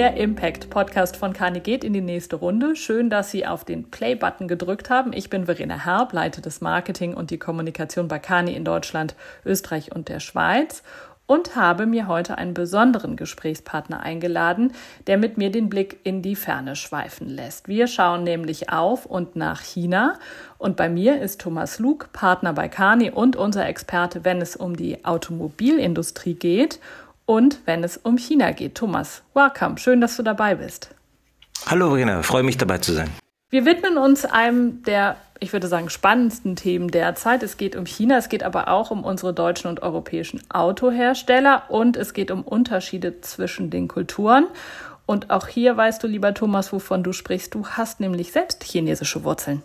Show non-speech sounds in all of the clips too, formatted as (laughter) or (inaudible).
Der Impact Podcast von Kani geht in die nächste Runde. Schön, dass Sie auf den Play-Button gedrückt haben. Ich bin Verena Herb, leite das Marketing und die Kommunikation bei Kani in Deutschland, Österreich und der Schweiz und habe mir heute einen besonderen Gesprächspartner eingeladen, der mit mir den Blick in die Ferne schweifen lässt. Wir schauen nämlich auf und nach China und bei mir ist Thomas Luke, Partner bei Kani und unser Experte, wenn es um die Automobilindustrie geht und wenn es um China geht. Thomas, welcome, schön, dass du dabei bist. Hallo Verena, freue mich dabei zu sein. Wir widmen uns einem der ich würde sagen, spannendsten Themen derzeit. Es geht um China, es geht aber auch um unsere deutschen und europäischen Autohersteller und es geht um Unterschiede zwischen den Kulturen. Und auch hier weißt du, lieber Thomas, wovon du sprichst. Du hast nämlich selbst chinesische Wurzeln.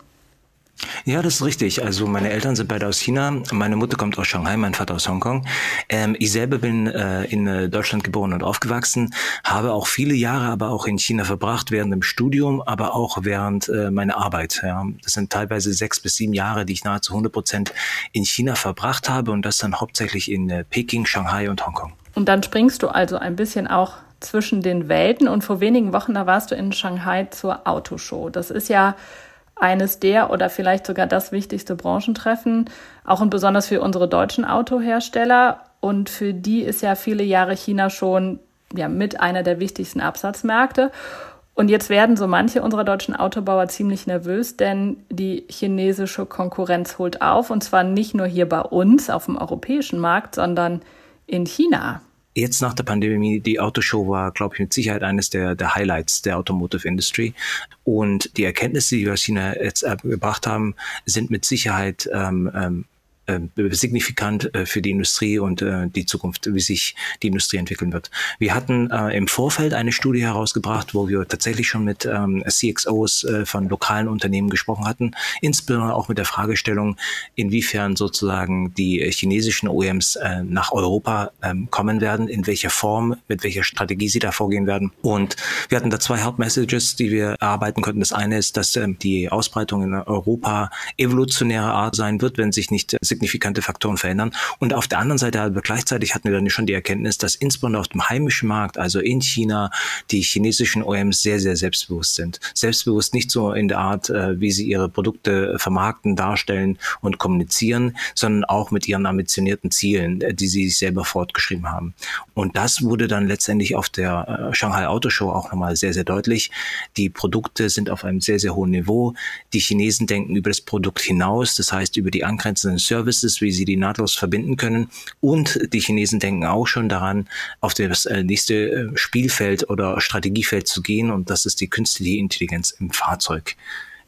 Ja, das ist richtig. Also meine Eltern sind beide aus China. Meine Mutter kommt aus Shanghai, mein Vater aus Hongkong. Ähm, ich selber bin äh, in äh, Deutschland geboren und aufgewachsen, habe auch viele Jahre aber auch in China verbracht, während dem Studium, aber auch während äh, meiner Arbeit. Ja. Das sind teilweise sechs bis sieben Jahre, die ich nahezu 100 Prozent in China verbracht habe und das dann hauptsächlich in äh, Peking, Shanghai und Hongkong. Und dann springst du also ein bisschen auch zwischen den Welten und vor wenigen Wochen, da warst du in Shanghai zur Autoshow. Das ist ja eines der oder vielleicht sogar das wichtigste Branchentreffen, auch und besonders für unsere deutschen Autohersteller. Und für die ist ja viele Jahre China schon ja, mit einer der wichtigsten Absatzmärkte. Und jetzt werden so manche unserer deutschen Autobauer ziemlich nervös, denn die chinesische Konkurrenz holt auf. Und zwar nicht nur hier bei uns auf dem europäischen Markt, sondern in China jetzt nach der Pandemie, die Autoshow war, glaube ich, mit Sicherheit eines der, der Highlights der Automotive Industry. Und die Erkenntnisse, die wir aus China jetzt gebracht haben, sind mit Sicherheit ähm, ähm, äh, signifikant äh, für die Industrie und äh, die Zukunft, wie sich die Industrie entwickeln wird. Wir hatten äh, im Vorfeld eine Studie herausgebracht, wo wir tatsächlich schon mit ähm, CXOs äh, von lokalen Unternehmen gesprochen hatten, insbesondere auch mit der Fragestellung, inwiefern sozusagen die chinesischen OEMs äh, nach Europa ähm, kommen werden, in welcher Form, mit welcher Strategie sie da vorgehen werden. Und wir hatten da zwei Hauptmessages, die wir erarbeiten konnten. Das eine ist, dass ähm, die Ausbreitung in Europa evolutionärer Art sein wird, wenn sich nicht signifikante Faktoren verändern. Und auf der anderen Seite aber gleichzeitig hatten wir dann schon die Erkenntnis, dass insbesondere auf dem heimischen Markt, also in China, die chinesischen OEMs sehr, sehr selbstbewusst sind. Selbstbewusst nicht so in der Art, äh, wie sie ihre Produkte vermarkten, darstellen und kommunizieren, sondern auch mit ihren ambitionierten Zielen, äh, die sie sich selber fortgeschrieben haben. Und das wurde dann letztendlich auf der äh, Shanghai Auto Show auch nochmal sehr, sehr deutlich. Die Produkte sind auf einem sehr, sehr hohen Niveau. Die Chinesen denken über das Produkt hinaus, das heißt über die angrenzenden Services Services, wie sie die nahtlos verbinden können. Und die Chinesen denken auch schon daran, auf das äh, nächste äh, Spielfeld oder Strategiefeld zu gehen. Und das ist die künstliche Intelligenz im Fahrzeug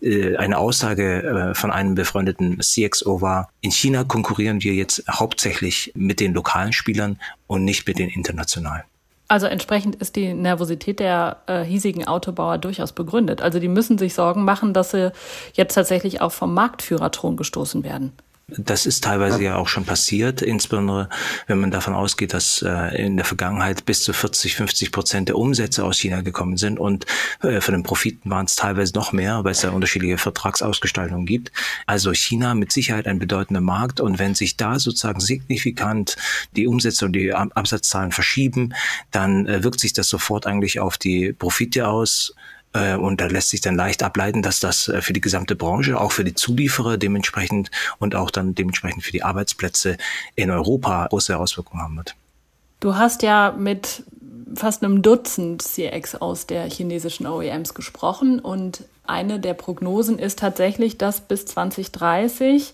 äh, eine Aussage von einem befreundeten CXO war, in China konkurrieren wir jetzt hauptsächlich mit den lokalen Spielern und nicht mit den internationalen. Also entsprechend ist die Nervosität der äh, hiesigen Autobauer durchaus begründet. Also die müssen sich Sorgen machen, dass sie jetzt tatsächlich auch vom Marktführerthron gestoßen werden. Das ist teilweise ja auch schon passiert, insbesondere wenn man davon ausgeht, dass äh, in der Vergangenheit bis zu 40, 50 Prozent der Umsätze aus China gekommen sind und äh, von den Profiten waren es teilweise noch mehr, weil es ja unterschiedliche Vertragsausgestaltungen gibt. Also China mit Sicherheit ein bedeutender Markt und wenn sich da sozusagen signifikant die Umsätze und die Absatzzahlen verschieben, dann äh, wirkt sich das sofort eigentlich auf die Profite aus und da lässt sich dann leicht ableiten, dass das äh, für die gesamte Branche, auch für die Zulieferer dementsprechend und auch dann dementsprechend für die Arbeitsplätze in Europa große Auswirkungen haben wird. Du hast ja mit fast einem Dutzend CX aus der chinesischen OEMs gesprochen und eine der Prognosen ist tatsächlich, dass bis 2030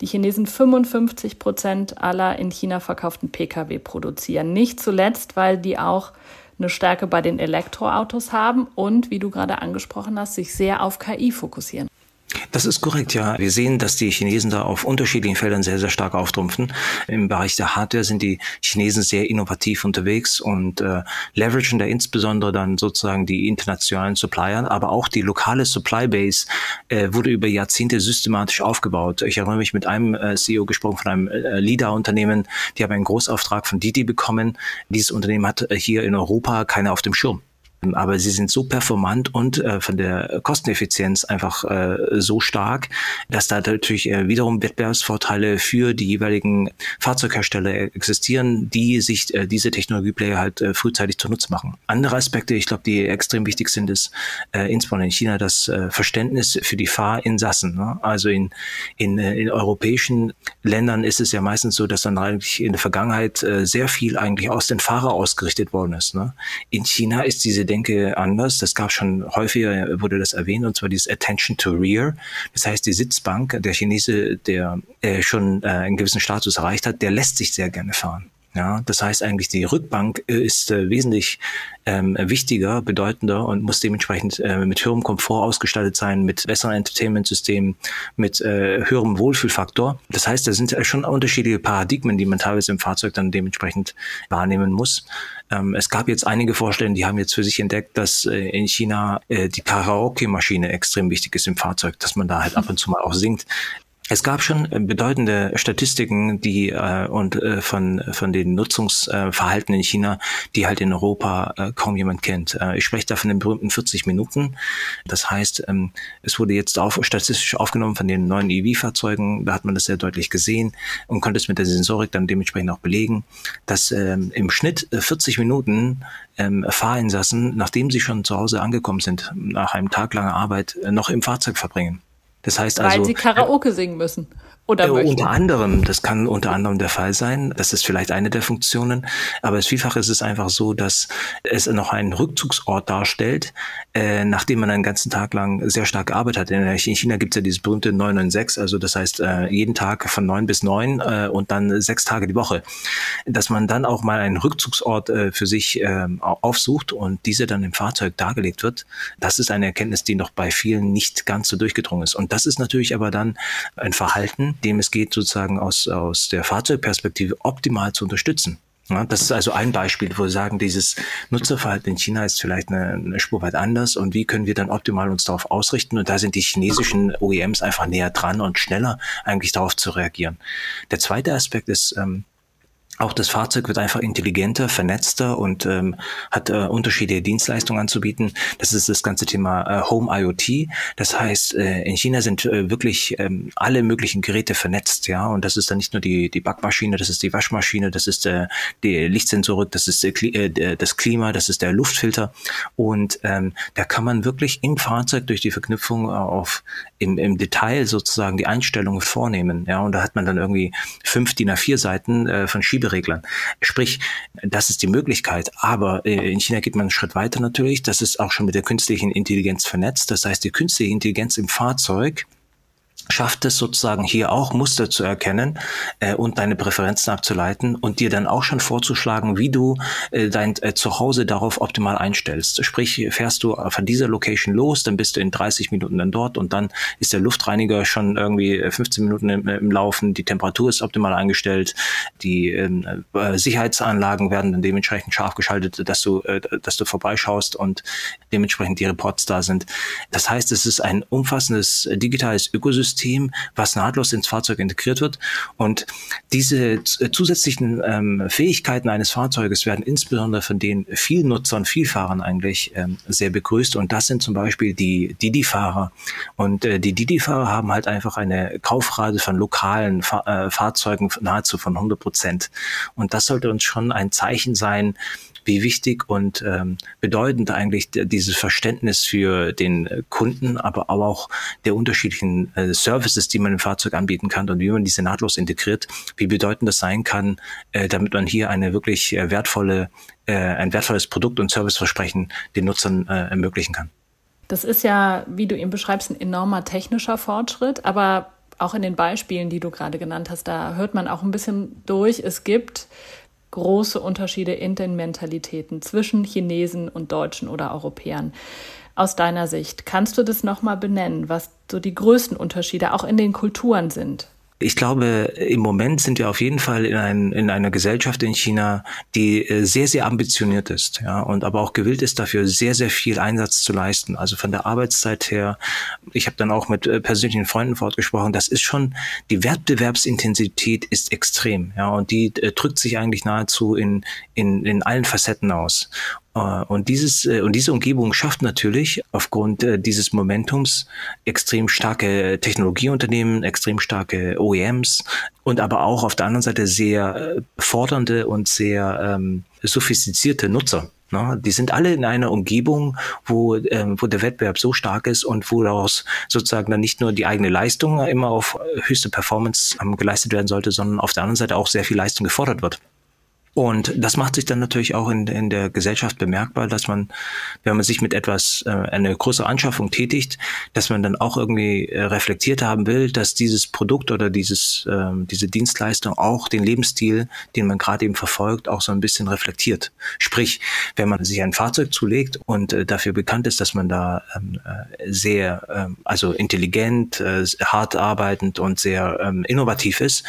die Chinesen 55 Prozent aller in China verkauften Pkw produzieren. Nicht zuletzt, weil die auch eine Stärke bei den Elektroautos haben und, wie du gerade angesprochen hast, sich sehr auf KI fokussieren. Das ist korrekt, ja. Wir sehen, dass die Chinesen da auf unterschiedlichen Feldern sehr, sehr stark auftrumpfen. Im Bereich der Hardware sind die Chinesen sehr innovativ unterwegs und äh, leveragen da insbesondere dann sozusagen die internationalen Supplier, aber auch die lokale Supply Base äh, wurde über Jahrzehnte systematisch aufgebaut. Ich erinnere mich mit einem äh, CEO gesprochen von einem äh, LIDA-Unternehmen, die haben einen Großauftrag von Didi bekommen. Dieses Unternehmen hat äh, hier in Europa keine auf dem Schirm aber sie sind so performant und äh, von der Kosteneffizienz einfach äh, so stark, dass da natürlich äh, wiederum Wettbewerbsvorteile für die jeweiligen Fahrzeughersteller existieren, die sich äh, diese Technologieplayer halt äh, frühzeitig zunutze machen. Andere Aspekte, ich glaube, die extrem wichtig sind, ist äh, insbesondere in China das Verständnis für die Fahrinsassen. Ne? Also in, in, in europäischen Ländern ist es ja meistens so, dass dann eigentlich in der Vergangenheit sehr viel eigentlich aus den Fahrer ausgerichtet worden ist. Ne? In China ist diese Denke anders. Das gab schon häufiger, wurde das erwähnt, und zwar dieses Attention to Rear. Das heißt, die Sitzbank, der Chinese, der äh, schon äh, einen gewissen Status erreicht hat, der lässt sich sehr gerne fahren. Ja, das heißt eigentlich, die Rückbank ist äh, wesentlich ähm, wichtiger, bedeutender und muss dementsprechend äh, mit höherem Komfort ausgestattet sein, mit besseren Entertainment-Systemen, mit äh, höherem Wohlfühlfaktor. Das heißt, da sind schon unterschiedliche Paradigmen, die man teilweise im Fahrzeug dann dementsprechend wahrnehmen muss. Ähm, es gab jetzt einige Vorstellungen, die haben jetzt für sich entdeckt, dass äh, in China äh, die Karaoke-Maschine extrem wichtig ist im Fahrzeug, dass man da halt ab und zu mal auch singt. Es gab schon äh, bedeutende Statistiken, die äh, und äh, von von den Nutzungsverhalten in China, die halt in Europa äh, kaum jemand kennt. Äh, ich spreche da von den berühmten 40 Minuten. Das heißt, ähm, es wurde jetzt auf, statistisch aufgenommen von den neuen EV-Fahrzeugen. Da hat man das sehr deutlich gesehen und konnte es mit der Sensorik dann dementsprechend auch belegen, dass ähm, im Schnitt 40 äh, Minuten ähm, Fahrinsassen, nachdem sie schon zu Hause angekommen sind, nach einem Tag langer Arbeit, äh, noch im Fahrzeug verbringen. Das heißt also. Weil sie Karaoke singen müssen. Oder äh, unter anderem, das kann unter anderem der Fall sein. Das ist vielleicht eine der Funktionen. Aber es vielfach ist es einfach so, dass es noch einen Rückzugsort darstellt, äh, nachdem man einen ganzen Tag lang sehr stark gearbeitet hat. In China gibt es ja dieses berühmte 996, also das heißt äh, jeden Tag von neun bis neun äh, und dann sechs Tage die Woche. Dass man dann auch mal einen Rückzugsort äh, für sich äh, aufsucht und diese dann im Fahrzeug dargelegt wird, das ist eine Erkenntnis, die noch bei vielen nicht ganz so durchgedrungen ist. Und das ist natürlich aber dann ein Verhalten, dem es geht, sozusagen aus, aus der Fahrzeugperspektive optimal zu unterstützen. Ja, das ist also ein Beispiel, wo wir sagen, dieses Nutzerverhalten in China ist vielleicht eine, eine Spur weit anders und wie können wir dann optimal uns darauf ausrichten? Und da sind die chinesischen OEMs einfach näher dran und schneller eigentlich darauf zu reagieren. Der zweite Aspekt ist, ähm, auch das Fahrzeug wird einfach intelligenter, vernetzter und ähm, hat äh, unterschiedliche Dienstleistungen anzubieten. Das ist das ganze Thema äh, Home IoT. Das heißt, äh, in China sind äh, wirklich ähm, alle möglichen Geräte vernetzt, ja. Und das ist dann nicht nur die die Backmaschine, das ist die Waschmaschine, das ist äh, die Lichtsensorik, das ist äh, das Klima, das ist der Luftfilter. Und ähm, da kann man wirklich im Fahrzeug durch die Verknüpfung auf im, im Detail sozusagen die Einstellungen vornehmen, ja. Und da hat man dann irgendwie fünf DIN A4 Seiten äh, von Schiebe Schiebereglern. Sprich, das ist die Möglichkeit. Aber äh, in China geht man einen Schritt weiter natürlich. Das ist auch schon mit der künstlichen Intelligenz vernetzt. Das heißt, die künstliche Intelligenz im Fahrzeug schafft es sozusagen hier auch Muster zu erkennen äh, und deine Präferenzen abzuleiten und dir dann auch schon vorzuschlagen, wie du äh, dein äh, Zuhause darauf optimal einstellst. Sprich, fährst du von dieser Location los, dann bist du in 30 Minuten dann dort und dann ist der Luftreiniger schon irgendwie 15 Minuten im, im Laufen, die Temperatur ist optimal eingestellt, die ähm, äh, Sicherheitsanlagen werden dann dementsprechend scharf geschaltet, dass du, äh, dass du vorbeischaust und dementsprechend die Reports da sind. Das heißt, es ist ein umfassendes äh, digitales Ökosystem, System, was nahtlos ins Fahrzeug integriert wird. Und diese äh, zusätzlichen ähm, Fähigkeiten eines Fahrzeuges werden insbesondere von den vielen Nutzern, Vielfahrern eigentlich ähm, sehr begrüßt. Und das sind zum Beispiel die Didi-Fahrer. Und äh, die Didi-Fahrer haben halt einfach eine Kaufrate von lokalen Fahr äh, Fahrzeugen nahezu von 100 Prozent. Und das sollte uns schon ein Zeichen sein, wie wichtig und ähm, bedeutend eigentlich dieses Verständnis für den äh, Kunden, aber auch der unterschiedlichen äh, Services, die man im Fahrzeug anbieten kann und wie man diese nahtlos integriert, wie bedeutend das sein kann, äh, damit man hier eine wirklich äh, wertvolle, äh, ein wertvolles Produkt und Serviceversprechen den Nutzern äh, ermöglichen kann. Das ist ja, wie du ihn beschreibst, ein enormer technischer Fortschritt, aber auch in den Beispielen, die du gerade genannt hast, da hört man auch ein bisschen durch. Es gibt große Unterschiede in den Mentalitäten zwischen Chinesen und Deutschen oder Europäern. Aus deiner Sicht, kannst du das nochmal benennen, was so die größten Unterschiede auch in den Kulturen sind? Ich glaube, im Moment sind wir auf jeden Fall in, ein, in einer Gesellschaft in China, die äh, sehr, sehr ambitioniert ist, ja, und aber auch gewillt ist, dafür sehr, sehr viel Einsatz zu leisten. Also von der Arbeitszeit her, ich habe dann auch mit äh, persönlichen Freunden fortgesprochen, das ist schon, die Wettbewerbsintensität ist extrem, ja, und die äh, drückt sich eigentlich nahezu in, in, in allen Facetten aus. Äh, und dieses äh, und diese Umgebung schafft natürlich aufgrund äh, dieses Momentums extrem starke Technologieunternehmen, extrem starke OEMs und aber auch auf der anderen Seite sehr fordernde und sehr ähm, sophistizierte Nutzer. Ne? Die sind alle in einer Umgebung, wo, ähm, wo der Wettbewerb so stark ist und wo daraus sozusagen dann nicht nur die eigene Leistung immer auf höchste Performance ähm, geleistet werden sollte, sondern auf der anderen Seite auch sehr viel Leistung gefordert wird. Und das macht sich dann natürlich auch in, in der Gesellschaft bemerkbar, dass man, wenn man sich mit etwas, äh, eine größere Anschaffung tätigt, dass man dann auch irgendwie äh, reflektiert haben will, dass dieses Produkt oder dieses, äh, diese Dienstleistung auch den Lebensstil, den man gerade eben verfolgt, auch so ein bisschen reflektiert. Sprich, wenn man sich ein Fahrzeug zulegt und äh, dafür bekannt ist, dass man da ähm, äh, sehr, äh, also intelligent, äh, hart arbeitend und sehr ähm, innovativ ist,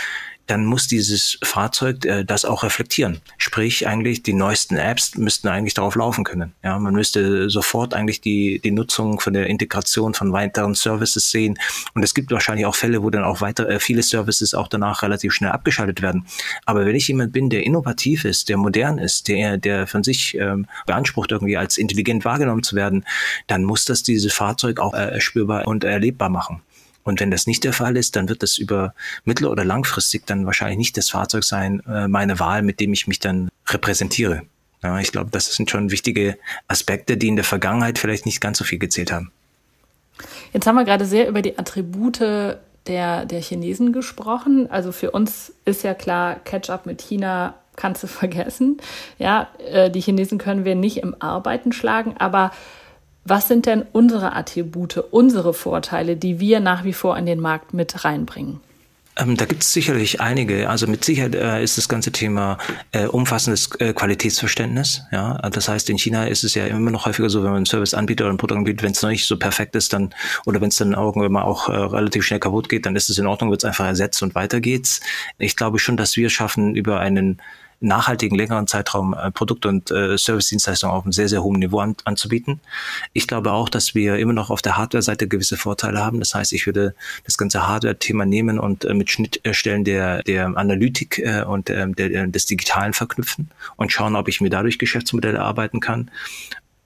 dann muss dieses Fahrzeug äh, das auch reflektieren. Sprich, eigentlich die neuesten Apps müssten eigentlich darauf laufen können. Ja, man müsste sofort eigentlich die, die Nutzung von der Integration von weiteren Services sehen. Und es gibt wahrscheinlich auch Fälle, wo dann auch weiter äh, viele Services auch danach relativ schnell abgeschaltet werden. Aber wenn ich jemand bin, der innovativ ist, der modern ist, der, der von sich ähm, beansprucht, irgendwie als intelligent wahrgenommen zu werden, dann muss das dieses Fahrzeug auch äh, spürbar und erlebbar machen. Und wenn das nicht der Fall ist, dann wird das über mittel- oder langfristig dann wahrscheinlich nicht das Fahrzeug sein, äh, meine Wahl, mit dem ich mich dann repräsentiere. Ja, ich glaube, das sind schon wichtige Aspekte, die in der Vergangenheit vielleicht nicht ganz so viel gezählt haben. Jetzt haben wir gerade sehr über die Attribute der, der Chinesen gesprochen. Also für uns ist ja klar, Catch-up mit China kannst du (laughs) vergessen. Ja, äh, die Chinesen können wir nicht im Arbeiten schlagen, aber was sind denn unsere Attribute, unsere Vorteile, die wir nach wie vor in den Markt mit reinbringen? Ähm, da gibt es sicherlich einige. Also mit Sicherheit äh, ist das ganze Thema äh, umfassendes äh, Qualitätsverständnis. Ja, das heißt, in China ist es ja immer noch häufiger so, wenn man einen Service anbietet oder ein Produkt anbietet, wenn es noch nicht so perfekt ist, dann oder wenn es dann irgendwann mal auch äh, relativ schnell kaputt geht, dann ist es in Ordnung, wird es einfach ersetzt und weiter geht's. Ich glaube schon, dass wir schaffen über einen nachhaltigen, längeren Zeitraum äh, Produkte und äh, Service-Dienstleistungen auf einem sehr, sehr hohen Niveau an, anzubieten. Ich glaube auch, dass wir immer noch auf der Hardware-Seite gewisse Vorteile haben. Das heißt, ich würde das ganze Hardware-Thema nehmen und äh, mit Schnittstellen der, der Analytik äh, und äh, der, des Digitalen verknüpfen und schauen, ob ich mir dadurch Geschäftsmodelle arbeiten kann.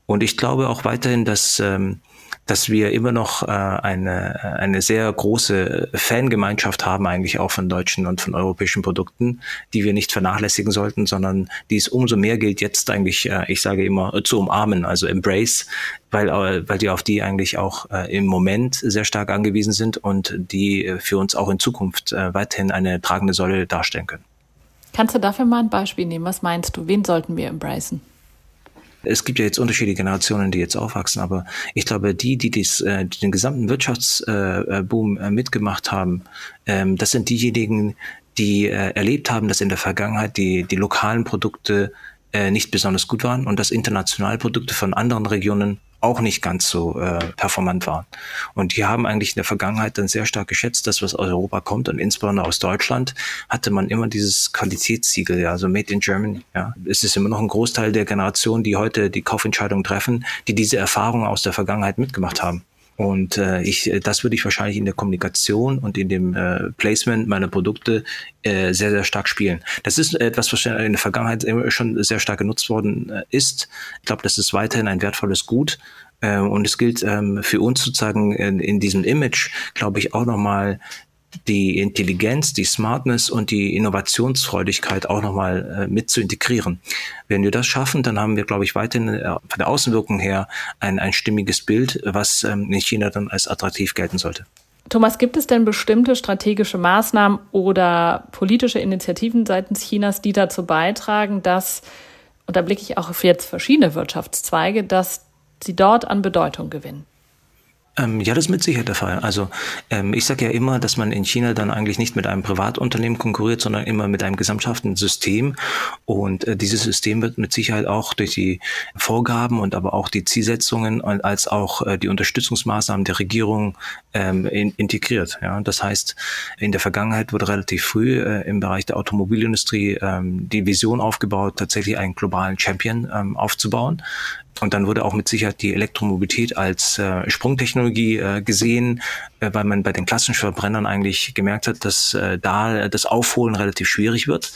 Und ich glaube auch weiterhin, dass ähm, dass wir immer noch äh, eine, eine sehr große Fangemeinschaft haben, eigentlich auch von deutschen und von europäischen Produkten, die wir nicht vernachlässigen sollten, sondern die es umso mehr gilt, jetzt eigentlich, äh, ich sage immer, äh, zu umarmen, also embrace, weil, äh, weil die auf die eigentlich auch äh, im Moment sehr stark angewiesen sind und die äh, für uns auch in Zukunft äh, weiterhin eine tragende Säule darstellen können. Kannst du dafür mal ein Beispiel nehmen? Was meinst du? Wen sollten wir embracen? Es gibt ja jetzt unterschiedliche Generationen, die jetzt aufwachsen, aber ich glaube, die, die, dies, äh, die den gesamten Wirtschaftsboom äh, mitgemacht haben, ähm, das sind diejenigen, die äh, erlebt haben, dass in der Vergangenheit die, die lokalen Produkte äh, nicht besonders gut waren und dass internationale Produkte von anderen Regionen auch nicht ganz so äh, performant waren. Und die haben eigentlich in der Vergangenheit dann sehr stark geschätzt, dass was aus Europa kommt und insbesondere aus Deutschland hatte man immer dieses Qualitätssiegel, ja, also Made in Germany. Ja. Es ist immer noch ein Großteil der Generation, die heute die Kaufentscheidung treffen, die diese Erfahrung aus der Vergangenheit mitgemacht haben. Und äh, ich, das würde ich wahrscheinlich in der Kommunikation und in dem äh, Placement meiner Produkte äh, sehr, sehr stark spielen. Das ist etwas, was in der Vergangenheit schon sehr stark genutzt worden äh, ist. Ich glaube, das ist weiterhin ein wertvolles Gut. Äh, und es gilt ähm, für uns sozusagen in, in diesem Image, glaube ich, auch nochmal die Intelligenz, die Smartness und die Innovationsfreudigkeit auch nochmal äh, mit zu integrieren. Wenn wir das schaffen, dann haben wir, glaube ich, weiterhin äh, von der Außenwirkung her ein, ein stimmiges Bild, was ähm, in China dann als attraktiv gelten sollte. Thomas, gibt es denn bestimmte strategische Maßnahmen oder politische Initiativen seitens Chinas, die dazu beitragen, dass, und da blicke ich auch auf jetzt verschiedene Wirtschaftszweige, dass sie dort an Bedeutung gewinnen? Ähm, ja, das ist mit Sicherheit der Fall. Also ähm, ich sage ja immer, dass man in China dann eigentlich nicht mit einem Privatunternehmen konkurriert, sondern immer mit einem gesamthaften System. Und äh, dieses System wird mit Sicherheit auch durch die Vorgaben und aber auch die Zielsetzungen und als auch äh, die Unterstützungsmaßnahmen der Regierung ähm, in, integriert. Ja, das heißt, in der Vergangenheit wurde relativ früh äh, im Bereich der Automobilindustrie ähm, die Vision aufgebaut, tatsächlich einen globalen Champion ähm, aufzubauen. Und dann wurde auch mit Sicherheit die Elektromobilität als äh, Sprungtechnologie äh, gesehen, äh, weil man bei den klassischen Verbrennern eigentlich gemerkt hat, dass äh, da das Aufholen relativ schwierig wird.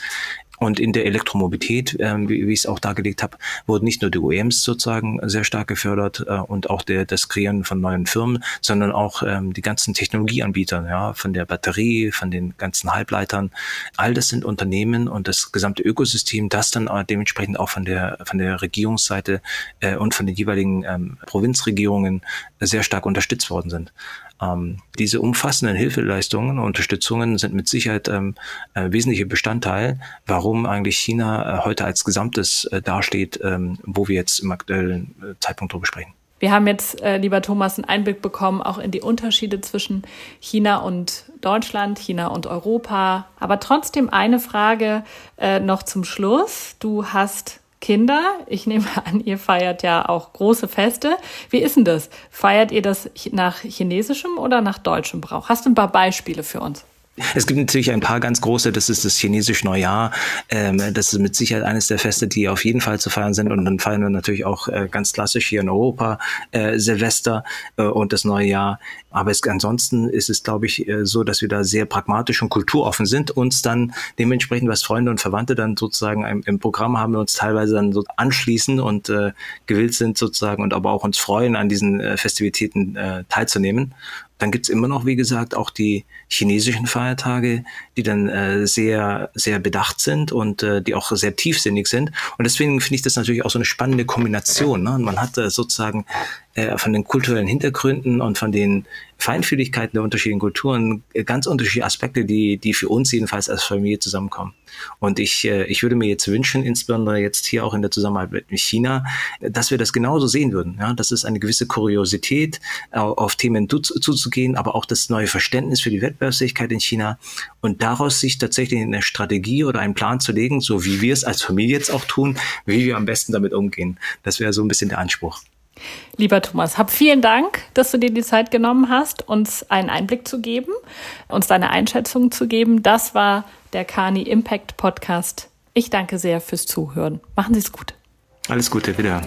Und in der Elektromobilität, ähm, wie, wie ich es auch dargelegt habe, wurden nicht nur die OEMs sozusagen sehr stark gefördert äh, und auch der, das Kreieren von neuen Firmen, sondern auch ähm, die ganzen Technologieanbieter, ja, von der Batterie, von den ganzen Halbleitern. All das sind Unternehmen und das gesamte Ökosystem, das dann äh, dementsprechend auch von der von der Regierungsseite äh, und von den jeweiligen ähm, Provinzregierungen sehr stark unterstützt worden sind. Ähm, diese umfassenden Hilfeleistungen, Unterstützungen sind mit Sicherheit ähm, äh, wesentliche Bestandteil, warum eigentlich China äh, heute als Gesamtes äh, dasteht, ähm, wo wir jetzt im aktuellen äh, Zeitpunkt darüber sprechen. Wir haben jetzt, äh, lieber Thomas, einen Einblick bekommen, auch in die Unterschiede zwischen China und Deutschland, China und Europa. Aber trotzdem eine Frage äh, noch zum Schluss. Du hast Kinder. Ich nehme (laughs) an, ihr feiert ja auch große Feste. Wie ist denn das? Feiert ihr das nach chinesischem oder nach deutschem Brauch? Hast du ein paar Beispiele für uns? Es gibt natürlich ein paar ganz große, das ist das chinesische Neujahr. Ähm, das ist mit Sicherheit eines der Feste, die auf jeden Fall zu feiern sind. Und dann feiern wir natürlich auch äh, ganz klassisch hier in Europa äh, Silvester äh, und das neue Jahr. Aber es, ansonsten ist es, glaube ich, äh, so, dass wir da sehr pragmatisch und kulturoffen sind, uns dann dementsprechend, was Freunde und Verwandte dann sozusagen im, im Programm haben, wir uns teilweise dann so anschließen und äh, gewillt sind sozusagen und aber auch uns freuen, an diesen äh, Festivitäten teilzunehmen. Dann gibt's immer noch, wie gesagt, auch die chinesischen Feiertage, die dann äh, sehr, sehr bedacht sind und äh, die auch sehr tiefsinnig sind. Und deswegen finde ich das natürlich auch so eine spannende Kombination. Ne? Man hat äh, sozusagen äh, von den kulturellen Hintergründen und von den Feinfühligkeiten der unterschiedlichen Kulturen äh, ganz unterschiedliche Aspekte, die, die für uns jedenfalls als Familie zusammenkommen. Und ich, äh, ich würde mir jetzt wünschen, insbesondere jetzt hier auch in der Zusammenarbeit mit China, dass wir das genauso sehen würden. Ja, das ist eine gewisse Kuriosität, auf Themen zuzugehen, aber auch das neue Verständnis für die Wettbewerbsfähigkeit in China und daraus sich tatsächlich eine Strategie oder einen Plan zu legen, so wie wir es als Familie jetzt auch tun, wie wir am besten damit umgehen. Das wäre so ein bisschen der Anspruch. Lieber Thomas, hab vielen Dank, dass du dir die Zeit genommen hast, uns einen Einblick zu geben, uns deine Einschätzung zu geben. Das war der Kani Impact Podcast. Ich danke sehr fürs Zuhören. Machen Sie es gut. Alles Gute, wieder.